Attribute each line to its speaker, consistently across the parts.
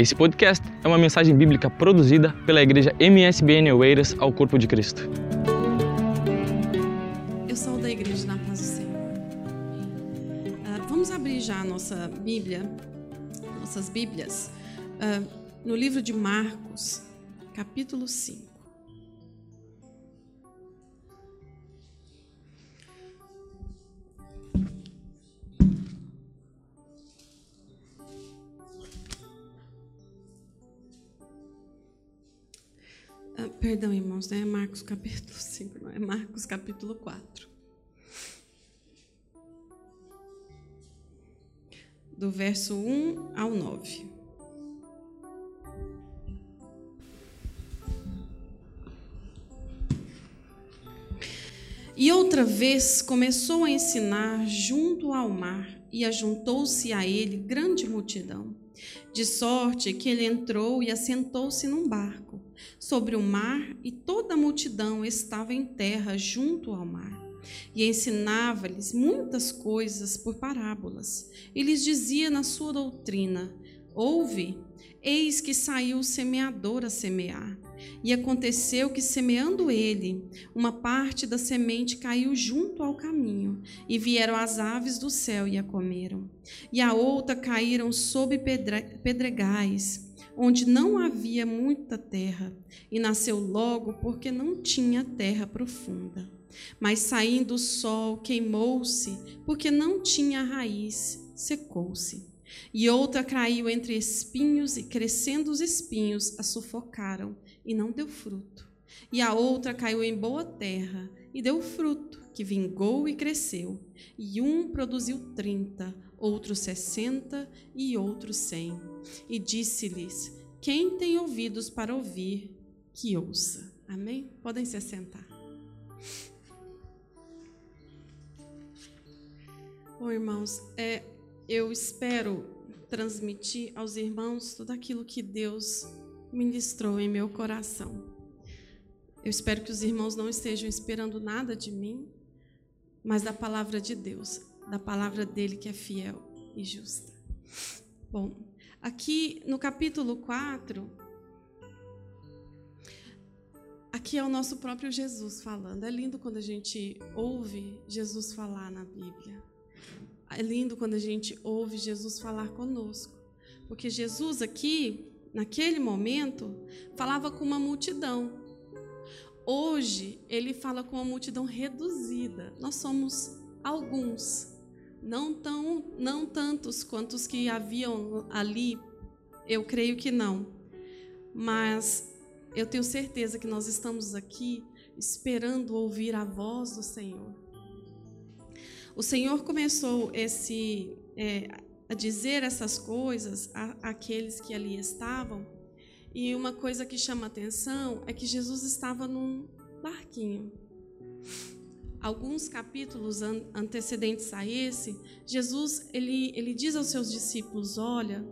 Speaker 1: Esse podcast é uma mensagem bíblica produzida pela igreja MSBN Oeiras ao Corpo de Cristo.
Speaker 2: Eu sou da igreja na paz do Senhor. Ah, vamos abrir já a nossa Bíblia, nossas Bíblias, ah, no livro de Marcos, capítulo 5. Perdão, irmãos, não é Marcos capítulo 5, não é Marcos capítulo 4. Do verso 1 ao 9. E outra vez começou a ensinar junto ao mar, e ajuntou-se a ele grande multidão, de sorte que ele entrou e assentou-se num barco sobre o mar, e toda a multidão estava em terra junto ao mar. E ensinava-lhes muitas coisas por parábolas, e lhes dizia na sua doutrina: Ouve, eis que saiu o semeador a semear. E aconteceu que, semeando ele, uma parte da semente caiu junto ao caminho, e vieram as aves do céu e a comeram. E a outra caíram sob pedregais, onde não havia muita terra, e nasceu logo porque não tinha terra profunda. Mas saindo o sol, queimou-se, porque não tinha raiz, secou-se. E outra caiu entre espinhos, e crescendo os espinhos, a sufocaram, e não deu fruto. E a outra caiu em boa terra, e deu fruto, que vingou e cresceu. E um produziu trinta, outro sessenta e outro cem. E disse-lhes: Quem tem ouvidos para ouvir, que ouça. Amém? Podem se assentar. Bom, irmãos, é, eu espero transmitir aos irmãos tudo aquilo que Deus ministrou em meu coração. Eu espero que os irmãos não estejam esperando nada de mim, mas da palavra de Deus, da palavra dele que é fiel e justa. Bom, aqui no capítulo 4, aqui é o nosso próprio Jesus falando. É lindo quando a gente ouve Jesus falar na Bíblia. É lindo quando a gente ouve Jesus falar conosco. Porque Jesus aqui, naquele momento, falava com uma multidão. Hoje, ele fala com uma multidão reduzida. Nós somos alguns, não tão não tantos quanto os que haviam ali. Eu creio que não. Mas eu tenho certeza que nós estamos aqui esperando ouvir a voz do Senhor. O Senhor começou esse é, a dizer essas coisas àqueles que ali estavam, e uma coisa que chama atenção é que Jesus estava num barquinho. Alguns capítulos antecedentes a esse, Jesus ele, ele diz aos seus discípulos: Olha,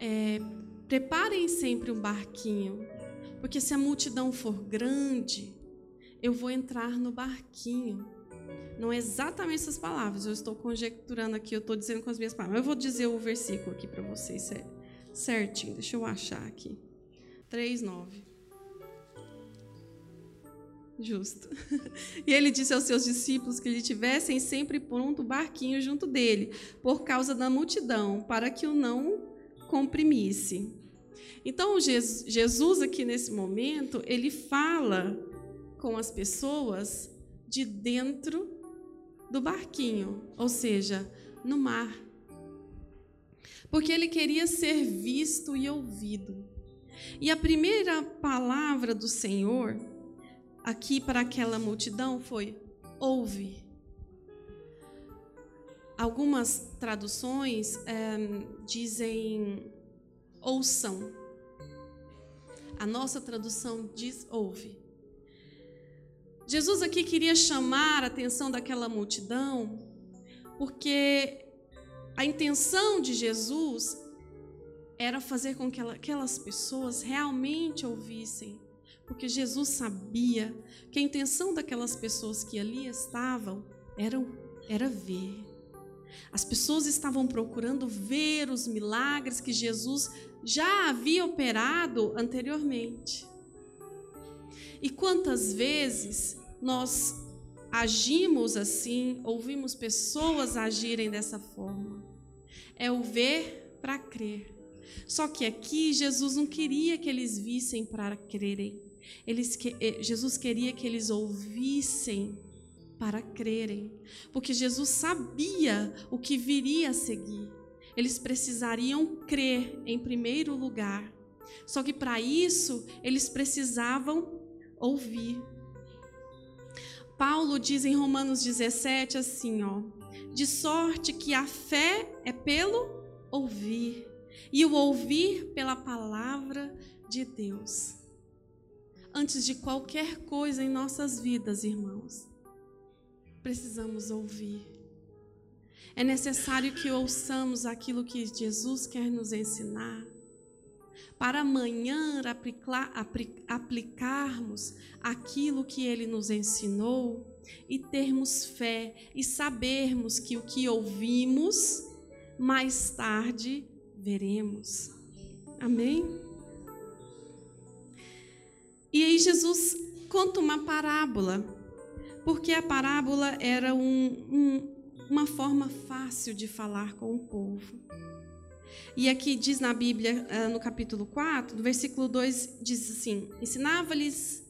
Speaker 2: é, preparem sempre um barquinho, porque se a multidão for grande, eu vou entrar no barquinho. Não é exatamente essas palavras, eu estou conjecturando aqui, eu estou dizendo com as minhas palavras. Eu vou dizer o versículo aqui para vocês certinho, deixa eu achar aqui. 3, 9. Justo. E ele disse aos seus discípulos que lhe tivessem sempre pronto o barquinho junto dele, por causa da multidão, para que o não comprimisse. Então, Jesus, aqui nesse momento, ele fala com as pessoas de dentro do barquinho, ou seja, no mar. Porque ele queria ser visto e ouvido. E a primeira palavra do Senhor aqui para aquela multidão foi: ouve. Algumas traduções é, dizem ouçam. A nossa tradução diz ouve. Jesus aqui queria chamar a atenção daquela multidão, porque a intenção de Jesus era fazer com que aquelas pessoas realmente ouvissem, porque Jesus sabia que a intenção daquelas pessoas que ali estavam era, era ver. As pessoas estavam procurando ver os milagres que Jesus já havia operado anteriormente. E quantas vezes nós agimos assim, ouvimos pessoas agirem dessa forma? É o ver para crer. Só que aqui Jesus não queria que eles vissem para crerem. Eles que, eh, Jesus queria que eles ouvissem para crerem, porque Jesus sabia o que viria a seguir. Eles precisariam crer em primeiro lugar. Só que para isso eles precisavam ouvir. Paulo diz em Romanos 17 assim, ó: De sorte que a fé é pelo ouvir, e o ouvir pela palavra de Deus. Antes de qualquer coisa em nossas vidas, irmãos, precisamos ouvir. É necessário que ouçamos aquilo que Jesus quer nos ensinar, para amanhã aplicar, aplicarmos aquilo que ele nos ensinou e termos fé e sabermos que o que ouvimos, mais tarde veremos. Amém? E aí Jesus conta uma parábola porque a parábola era um, um, uma forma fácil de falar com o povo. E aqui diz na Bíblia, ah, no capítulo 4, no versículo 2, diz assim: Ensinava-lhes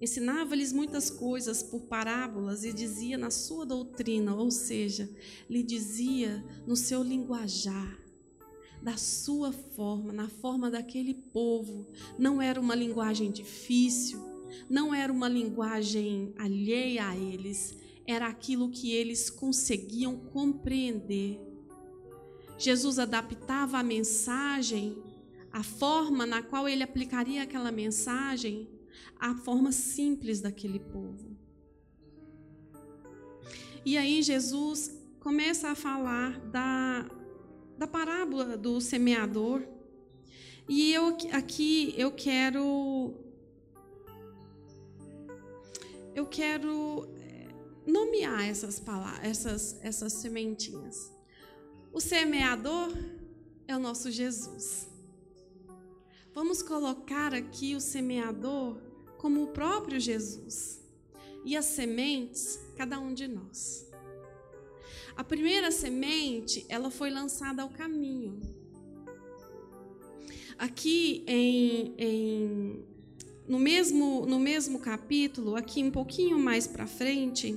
Speaker 2: ensinava-lhes muitas coisas por parábolas e dizia na sua doutrina, ou seja, lhe dizia no seu linguajar, da sua forma, na forma daquele povo. Não era uma linguagem difícil, não era uma linguagem alheia a eles, era aquilo que eles conseguiam compreender. Jesus adaptava a mensagem, a forma na qual ele aplicaria aquela mensagem, à forma simples daquele povo. E aí Jesus começa a falar da, da parábola do semeador. E eu aqui eu quero eu quero eh, nomear essas palavras, essas, essas sementinhas. O semeador é o nosso Jesus. Vamos colocar aqui o semeador como o próprio Jesus. E as sementes, cada um de nós. A primeira semente, ela foi lançada ao caminho. Aqui em, em no mesmo, no mesmo capítulo, aqui um pouquinho mais para frente,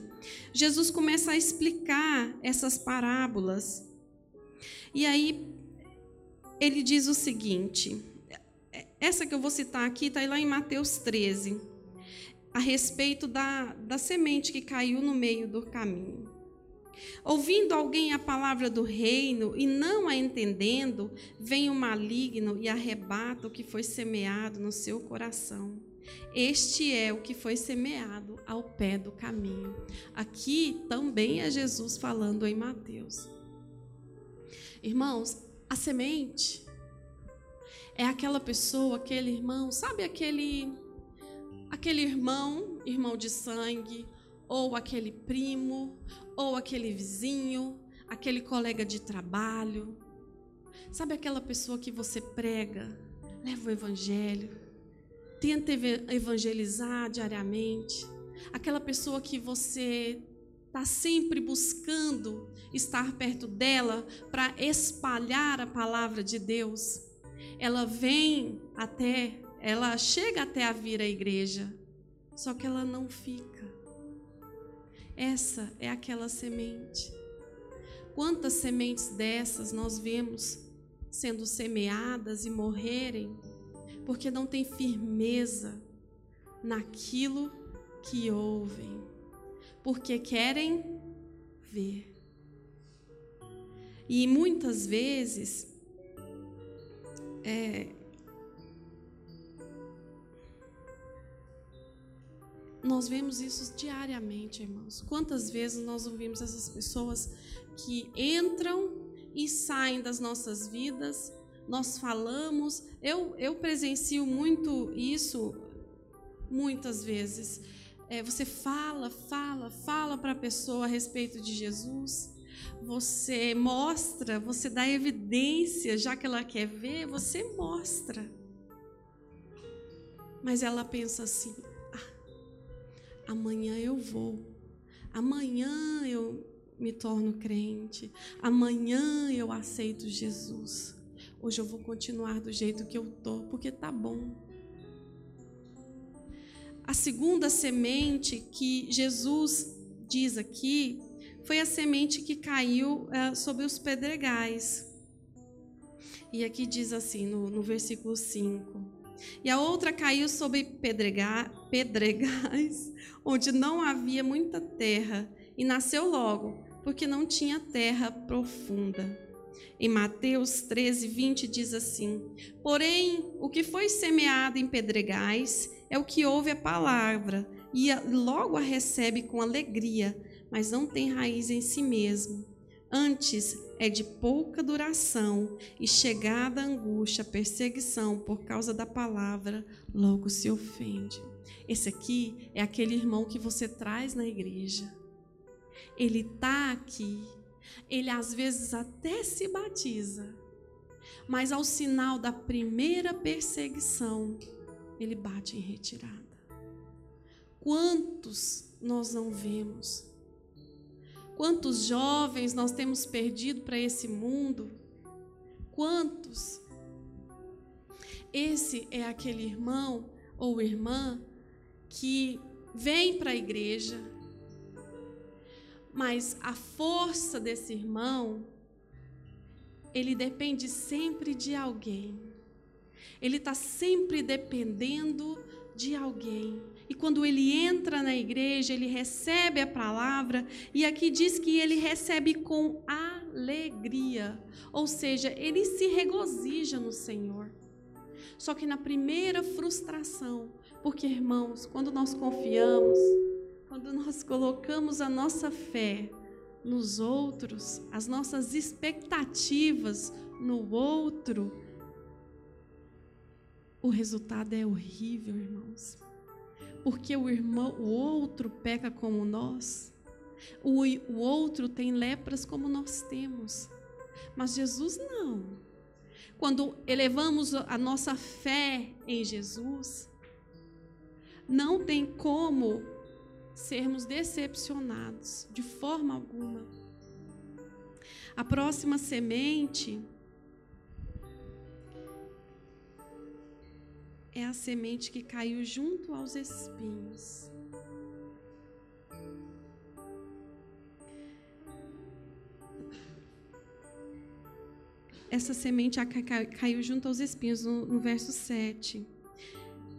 Speaker 2: Jesus começa a explicar essas parábolas. E aí ele diz o seguinte: essa que eu vou citar aqui está lá em Mateus 13, a respeito da, da semente que caiu no meio do caminho. Ouvindo alguém a palavra do reino e não a entendendo, vem o maligno e arrebata o que foi semeado no seu coração. Este é o que foi semeado ao pé do caminho. Aqui também é Jesus falando em Mateus. Irmãos, a semente é aquela pessoa, aquele irmão, sabe aquele aquele irmão, irmão de sangue, ou aquele primo, ou aquele vizinho, aquele colega de trabalho. Sabe aquela pessoa que você prega, leva o evangelho, tenta evangelizar diariamente, aquela pessoa que você está sempre buscando estar perto dela para espalhar a palavra de Deus. Ela vem até, ela chega até a vir à igreja, só que ela não fica. Essa é aquela semente. Quantas sementes dessas nós vemos sendo semeadas e morrerem porque não tem firmeza naquilo que ouvem, porque querem ver. E muitas vezes é, Nós vemos isso diariamente, irmãos. Quantas vezes nós ouvimos essas pessoas que entram e saem das nossas vidas, nós falamos, eu, eu presencio muito isso muitas vezes. É, você fala, fala, fala para a pessoa a respeito de Jesus. você mostra, você dá evidência, já que ela quer ver, você mostra. Mas ela pensa assim: ah, amanhã eu vou, amanhã eu me torno crente, amanhã eu aceito Jesus. Hoje eu vou continuar do jeito que eu tô, porque tá bom. A segunda semente que Jesus diz aqui foi a semente que caiu é, sobre os pedregais. E aqui diz assim, no, no versículo 5: E a outra caiu sobre pedrega, pedregais, onde não havia muita terra, e nasceu logo, porque não tinha terra profunda. Em Mateus 13, 20 diz assim: Porém, o que foi semeado em pedregais é o que ouve a palavra e logo a recebe com alegria, mas não tem raiz em si mesmo. Antes é de pouca duração e chegada a angústia, a perseguição por causa da palavra, logo se ofende. Esse aqui é aquele irmão que você traz na igreja. Ele está aqui, ele às vezes até se batiza, mas ao sinal da primeira perseguição, ele bate em retirada. Quantos nós não vemos Quantos jovens nós temos perdido para esse mundo? Quantos? Esse é aquele irmão ou irmã que vem para a igreja, mas a força desse irmão, ele depende sempre de alguém. Ele está sempre dependendo de alguém. E quando ele entra na igreja, ele recebe a palavra, e aqui diz que ele recebe com alegria, ou seja, ele se regozija no Senhor. Só que na primeira frustração, porque irmãos, quando nós confiamos, quando nós colocamos a nossa fé nos outros, as nossas expectativas no outro, o resultado é horrível, irmãos porque o irmão, o outro peca como nós, o, o outro tem lepras como nós temos, mas Jesus não. Quando elevamos a nossa fé em Jesus, não tem como sermos decepcionados de forma alguma. A próxima semente é a semente que caiu junto aos espinhos. Essa semente caiu junto aos espinhos, no, no verso 7.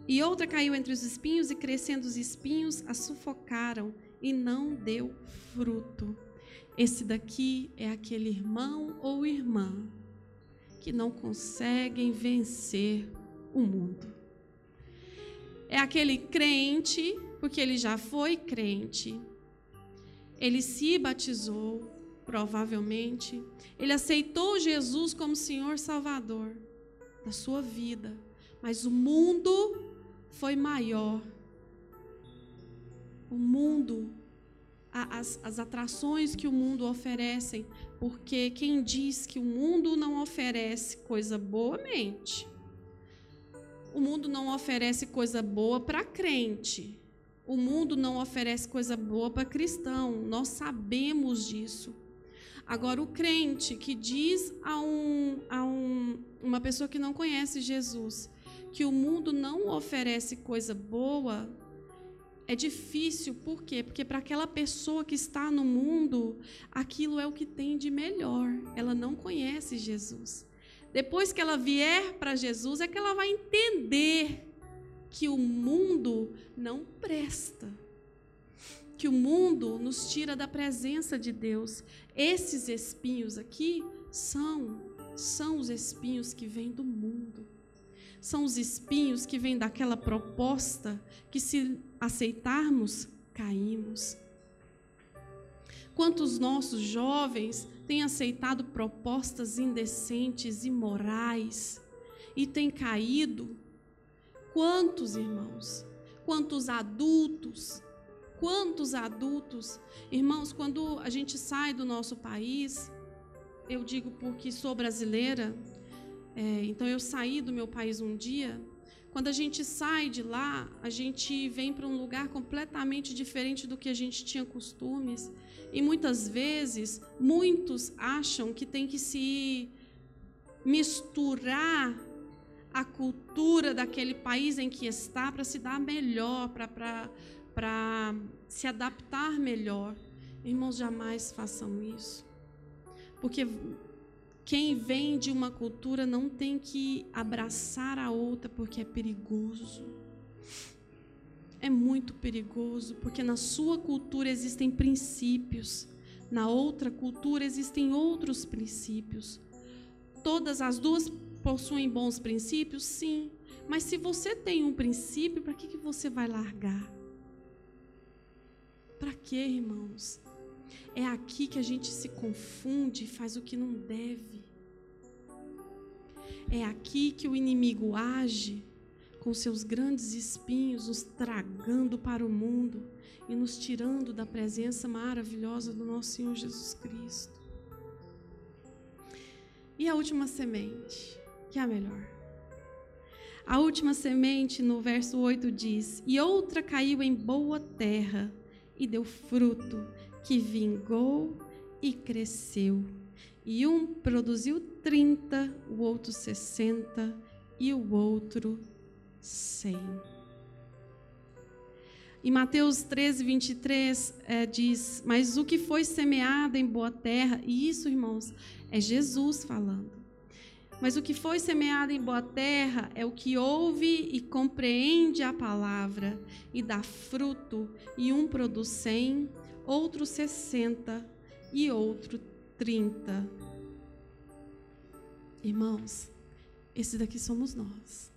Speaker 2: E outra caiu entre os espinhos, e crescendo os espinhos, a sufocaram, e não deu fruto. Esse daqui é aquele irmão ou irmã que não conseguem vencer o mundo. É aquele crente, porque ele já foi crente. Ele se batizou, provavelmente. Ele aceitou Jesus como Senhor Salvador da sua vida. Mas o mundo foi maior. O mundo, as, as atrações que o mundo oferecem, porque quem diz que o mundo não oferece coisa boa, mente. O mundo não oferece coisa boa para crente. O mundo não oferece coisa boa para cristão. Nós sabemos disso. Agora, o crente que diz a, um, a um, uma pessoa que não conhece Jesus que o mundo não oferece coisa boa, é difícil. Por quê? Porque para aquela pessoa que está no mundo, aquilo é o que tem de melhor. Ela não conhece Jesus. Depois que ela vier para Jesus, é que ela vai entender que o mundo não presta. Que o mundo nos tira da presença de Deus. Esses espinhos aqui são são os espinhos que vêm do mundo. São os espinhos que vêm daquela proposta que se aceitarmos, caímos. Quantos nossos jovens têm aceitado propostas indecentes, imorais e têm caído? Quantos irmãos? Quantos adultos? Quantos adultos, irmãos, quando a gente sai do nosso país, eu digo porque sou brasileira, é, então eu saí do meu país um dia. Quando a gente sai de lá, a gente vem para um lugar completamente diferente do que a gente tinha costumes. E muitas vezes, muitos acham que tem que se misturar a cultura daquele país em que está para se dar melhor, para se adaptar melhor. Irmãos, jamais façam isso. Porque quem vem de uma cultura não tem que abraçar a outra porque é perigoso. É muito perigoso, porque na sua cultura existem princípios, na outra cultura existem outros princípios. Todas as duas possuem bons princípios? Sim. Mas se você tem um princípio, para que, que você vai largar? Para que, irmãos? É aqui que a gente se confunde e faz o que não deve. É aqui que o inimigo age com seus grandes espinhos, nos tragando para o mundo e nos tirando da presença maravilhosa do nosso Senhor Jesus Cristo. E a última semente, que é a melhor. A última semente, no verso 8, diz: E outra caiu em boa terra e deu fruto, que vingou e cresceu. E um produziu 30, o outro 60 e o outro 100. Em Mateus 13, 23, é, diz: Mas o que foi semeado em boa terra, e isso, irmãos, é Jesus falando. Mas o que foi semeado em boa terra é o que ouve e compreende a palavra e dá fruto, e um produz cem, outro sessenta e outro trinta. Irmãos, esse daqui somos nós.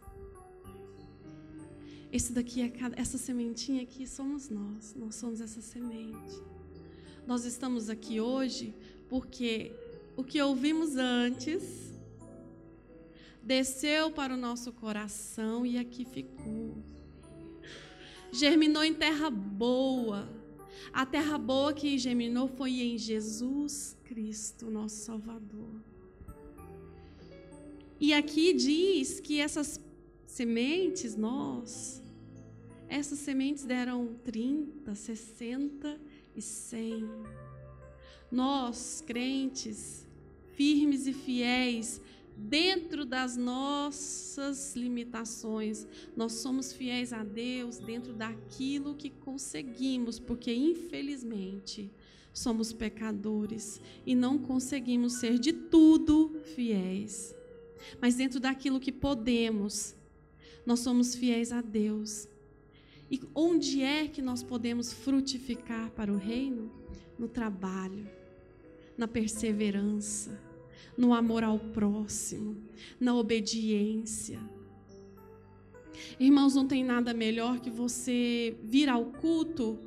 Speaker 2: Esse daqui é cada, essa sementinha aqui somos nós. Nós somos essa semente. Nós estamos aqui hoje porque o que ouvimos antes desceu para o nosso coração e aqui ficou. Germinou em terra boa. A terra boa que germinou foi em Jesus Cristo, nosso Salvador. E aqui diz que essas sementes, nós, essas sementes deram 30, 60 e 100. Nós, crentes, firmes e fiéis, dentro das nossas limitações, nós somos fiéis a Deus dentro daquilo que conseguimos, porque infelizmente somos pecadores e não conseguimos ser de tudo fiéis. Mas dentro daquilo que podemos, nós somos fiéis a Deus e onde é que nós podemos frutificar para o reino? No trabalho, na perseverança, no amor ao próximo, na obediência. Irmãos, não tem nada melhor que você vir ao culto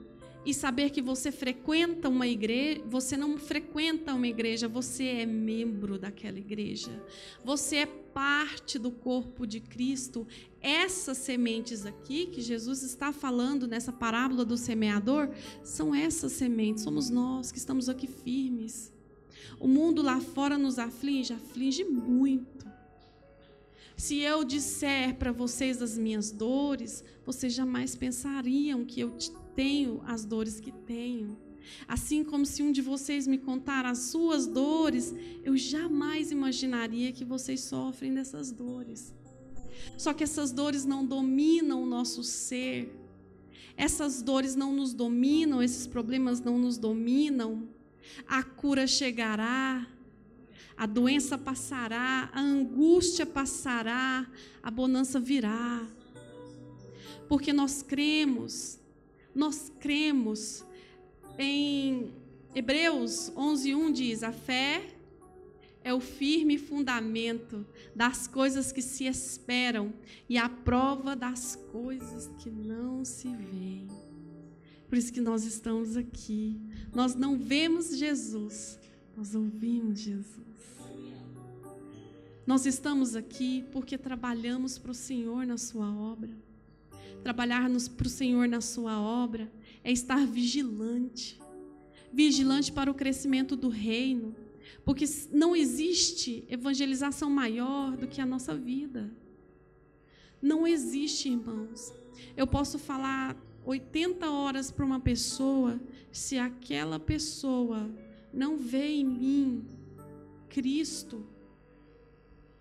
Speaker 2: e saber que você frequenta uma igreja, você não frequenta uma igreja, você é membro daquela igreja. Você é parte do corpo de Cristo. Essas sementes aqui que Jesus está falando nessa parábola do semeador, são essas sementes, somos nós que estamos aqui firmes. O mundo lá fora nos aflige, aflige muito. Se eu disser para vocês as minhas dores, vocês jamais pensariam que eu tenho as dores que tenho. Assim como se um de vocês me contar as suas dores, eu jamais imaginaria que vocês sofrem dessas dores. Só que essas dores não dominam o nosso ser. Essas dores não nos dominam, esses problemas não nos dominam. A cura chegará, a doença passará, a angústia passará, a bonança virá. Porque nós cremos nós cremos em Hebreus 11:1 diz: "A fé é o firme fundamento das coisas que se esperam e a prova das coisas que não se veem." Por isso que nós estamos aqui. Nós não vemos Jesus, nós ouvimos Jesus. Nós estamos aqui porque trabalhamos para o Senhor na Sua obra trabalharmos para o Senhor na Sua obra, é estar vigilante vigilante para o crescimento do reino, porque não existe evangelização maior do que a nossa vida. Não existe, irmãos. Eu posso falar 80 horas para uma pessoa, se aquela pessoa não vê em mim Cristo,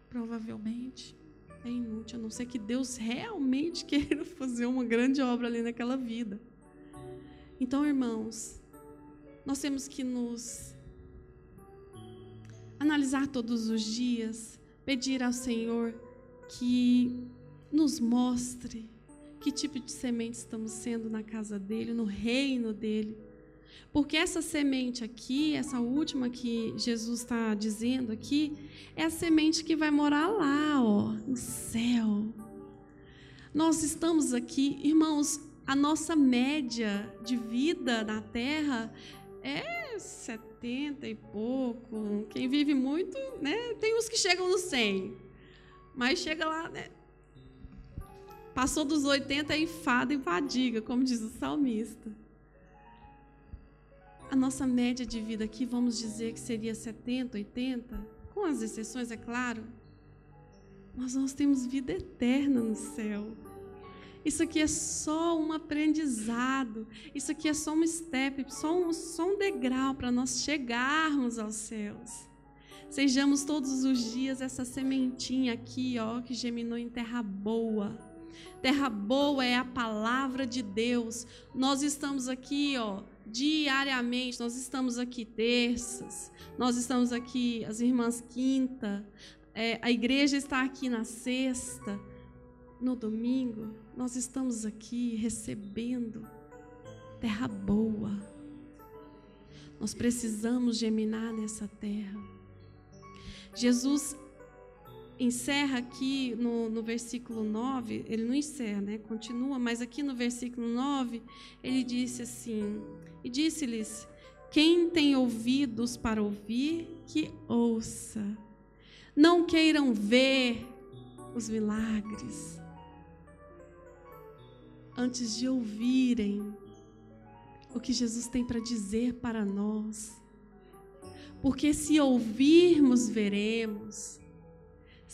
Speaker 2: provavelmente é inútil, a não ser que Deus realmente queira fazer uma grande obra ali naquela vida. Então, irmãos, nós temos que nos analisar todos os dias, pedir ao Senhor que nos mostre que tipo de semente estamos sendo na casa dele, no reino dele. Porque essa semente aqui, essa última que Jesus está dizendo aqui, é a semente que vai morar lá, ó, no céu. Nós estamos aqui, irmãos, a nossa média de vida na terra é 70 e pouco. Quem vive muito, né? Tem uns que chegam no 100. Mas chega lá, né? Passou dos 80 é enfado e fadiga, como diz o salmista. A nossa média de vida aqui, vamos dizer que seria 70, 80, com as exceções, é claro. Mas nós temos vida eterna no céu. Isso aqui é só um aprendizado. Isso aqui é só um step, só um, só um degrau para nós chegarmos aos céus. Sejamos todos os dias essa sementinha aqui, ó, que geminou em terra boa. Terra boa é a palavra de Deus. Nós estamos aqui, ó, diariamente. Nós estamos aqui terças. Nós estamos aqui as irmãs quinta. É, a igreja está aqui na sexta no domingo, nós estamos aqui recebendo terra boa. Nós precisamos geminar nessa terra. Jesus encerra aqui no, no versículo 9, ele não encerra, né? Continua, mas aqui no versículo 9, ele disse assim: E disse-lhes: Quem tem ouvidos para ouvir, que ouça. Não queiram ver os milagres, antes de ouvirem o que Jesus tem para dizer para nós. Porque se ouvirmos, veremos.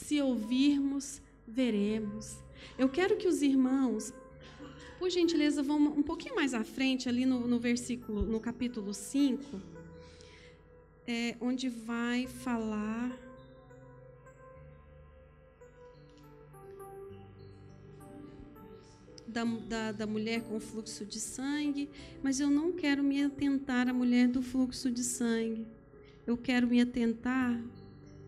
Speaker 2: Se ouvirmos, veremos. Eu quero que os irmãos, por gentileza, vão um pouquinho mais à frente, ali no, no versículo, no capítulo 5, é, onde vai falar da, da, da mulher com fluxo de sangue, mas eu não quero me atentar à mulher do fluxo de sangue. Eu quero me atentar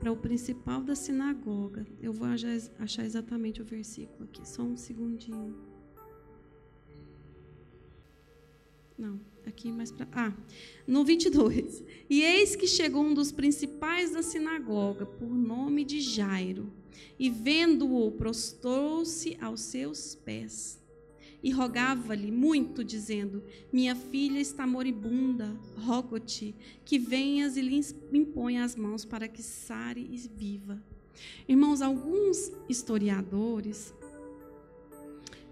Speaker 2: para o principal da sinagoga. Eu vou achar exatamente o versículo aqui, só um segundinho. Não, aqui mais para. Ah, no 22. E eis que chegou um dos principais da sinagoga, por nome de Jairo, e vendo-o, prostrou-se aos seus pés e rogava-lhe muito, dizendo: Minha filha está moribunda, rogo-te que venhas e lhe imponha as mãos para que sare e viva. Irmãos, alguns historiadores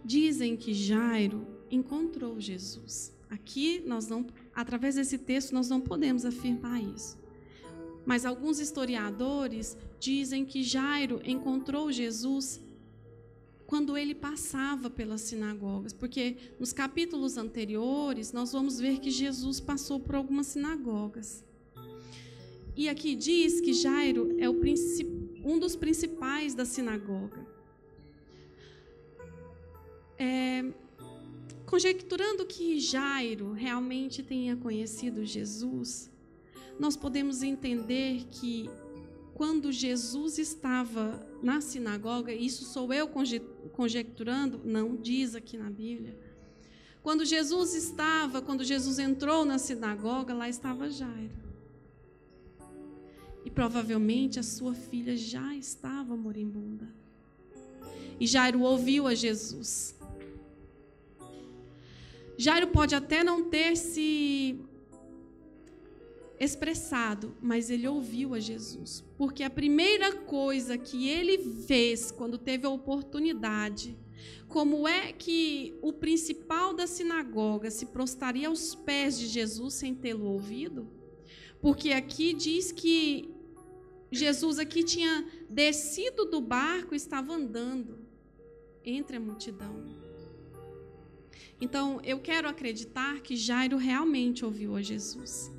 Speaker 2: dizem que Jairo encontrou Jesus. Aqui nós não, através desse texto nós não podemos afirmar isso. Mas alguns historiadores dizem que Jairo encontrou Jesus quando ele passava pelas sinagogas, porque nos capítulos anteriores nós vamos ver que Jesus passou por algumas sinagogas. E aqui diz que Jairo é um dos principais da sinagoga. É, conjecturando que Jairo realmente tenha conhecido Jesus, nós podemos entender que quando Jesus estava na sinagoga, isso sou eu conjecturando, não diz aqui na Bíblia. Quando Jesus estava, quando Jesus entrou na sinagoga, lá estava Jairo. E provavelmente a sua filha já estava moribunda. E Jairo ouviu a Jesus. Jairo pode até não ter se expressado, mas ele ouviu a Jesus. Porque a primeira coisa que ele fez quando teve a oportunidade, Como é que o principal da sinagoga se prostraria aos pés de Jesus sem tê-lo ouvido? Porque aqui diz que Jesus aqui tinha descido do barco e estava andando entre a multidão. Então, eu quero acreditar que Jairo realmente ouviu a Jesus.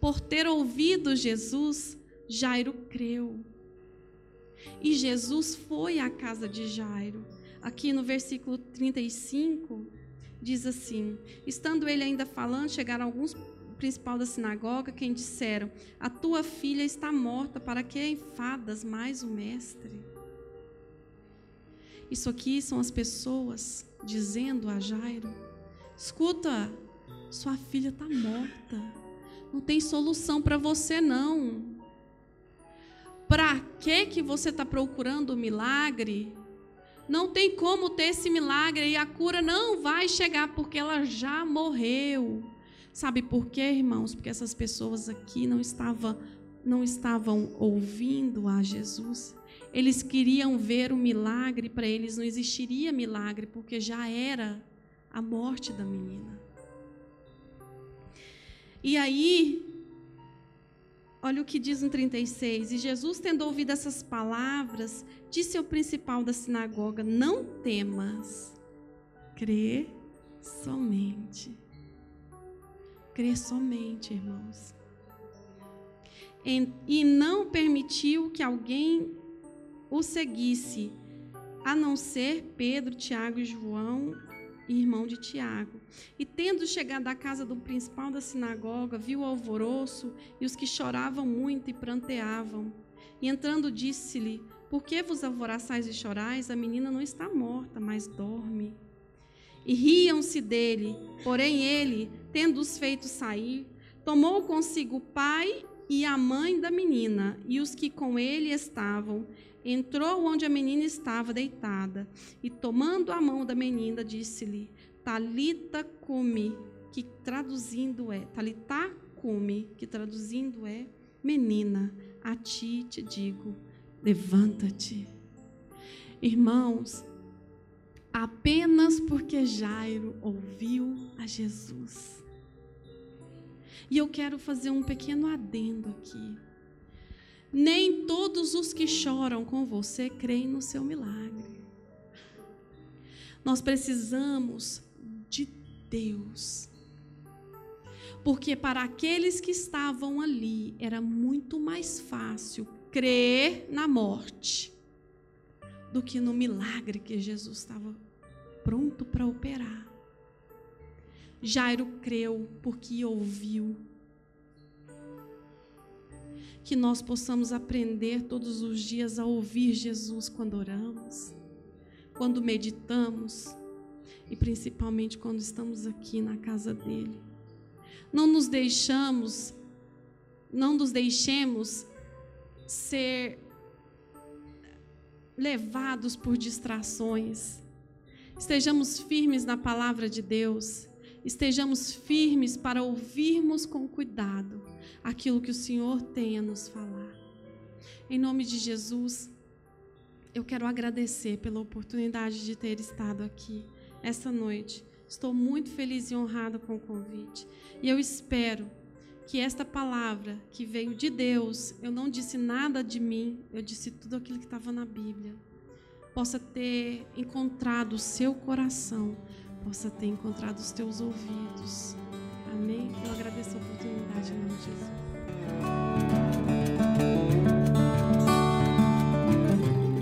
Speaker 2: Por ter ouvido Jesus, Jairo creu. E Jesus foi à casa de Jairo. Aqui no versículo 35, diz assim: Estando ele ainda falando, chegaram alguns principal da sinagoga, quem disseram: A tua filha está morta, para que enfadas mais o mestre? Isso aqui são as pessoas dizendo a Jairo: Escuta, sua filha está morta. Não tem solução para você, não. Para que que você está procurando o milagre? Não tem como ter esse milagre e a cura não vai chegar porque ela já morreu. Sabe por quê, irmãos? Porque essas pessoas aqui não estavam não estavam ouvindo a Jesus. Eles queriam ver o milagre, para eles não existiria milagre, porque já era a morte da menina. E aí, olha o que diz no 36. E Jesus, tendo ouvido essas palavras, disse ao principal da sinagoga: Não temas, crê somente. Crê somente, irmãos. E não permitiu que alguém o seguisse, a não ser Pedro, Tiago e João irmão de Tiago. E tendo chegado à casa do principal da sinagoga, viu o alvoroço e os que choravam muito e pranteavam. E entrando, disse-lhe: Por que vos alvoroçais e chorais? A menina não está morta, mas dorme. E riam-se dele, porém ele, tendo-os feito sair, tomou consigo o pai e a mãe da menina e os que com ele estavam, entrou onde a menina estava deitada e, tomando a mão da menina, disse-lhe: Talita cumi, que traduzindo é Talita cumi, que traduzindo é menina, a ti te digo, levanta-te. Irmãos, apenas porque Jairo ouviu a Jesus. E eu quero fazer um pequeno adendo aqui. Nem todos os que choram com você creem no seu milagre. Nós precisamos de Deus. Porque para aqueles que estavam ali era muito mais fácil crer na morte do que no milagre que Jesus estava pronto para operar. Jairo creu porque ouviu que nós possamos aprender todos os dias a ouvir Jesus quando oramos, quando meditamos e principalmente quando estamos aqui na casa dele. Não nos deixamos, não nos deixemos ser levados por distrações. Estejamos firmes na palavra de Deus, estejamos firmes para ouvirmos com cuidado aquilo que o Senhor tem a nos falar. Em nome de Jesus, eu quero agradecer pela oportunidade de ter estado aqui essa noite. Estou muito feliz e honrada com o convite. E eu espero que esta palavra que veio de Deus, eu não disse nada de mim, eu disse tudo aquilo que estava na Bíblia, possa ter encontrado o seu coração, possa ter encontrado os teus ouvidos. Amém? Eu agradeço a oportunidade em nome de Jesus.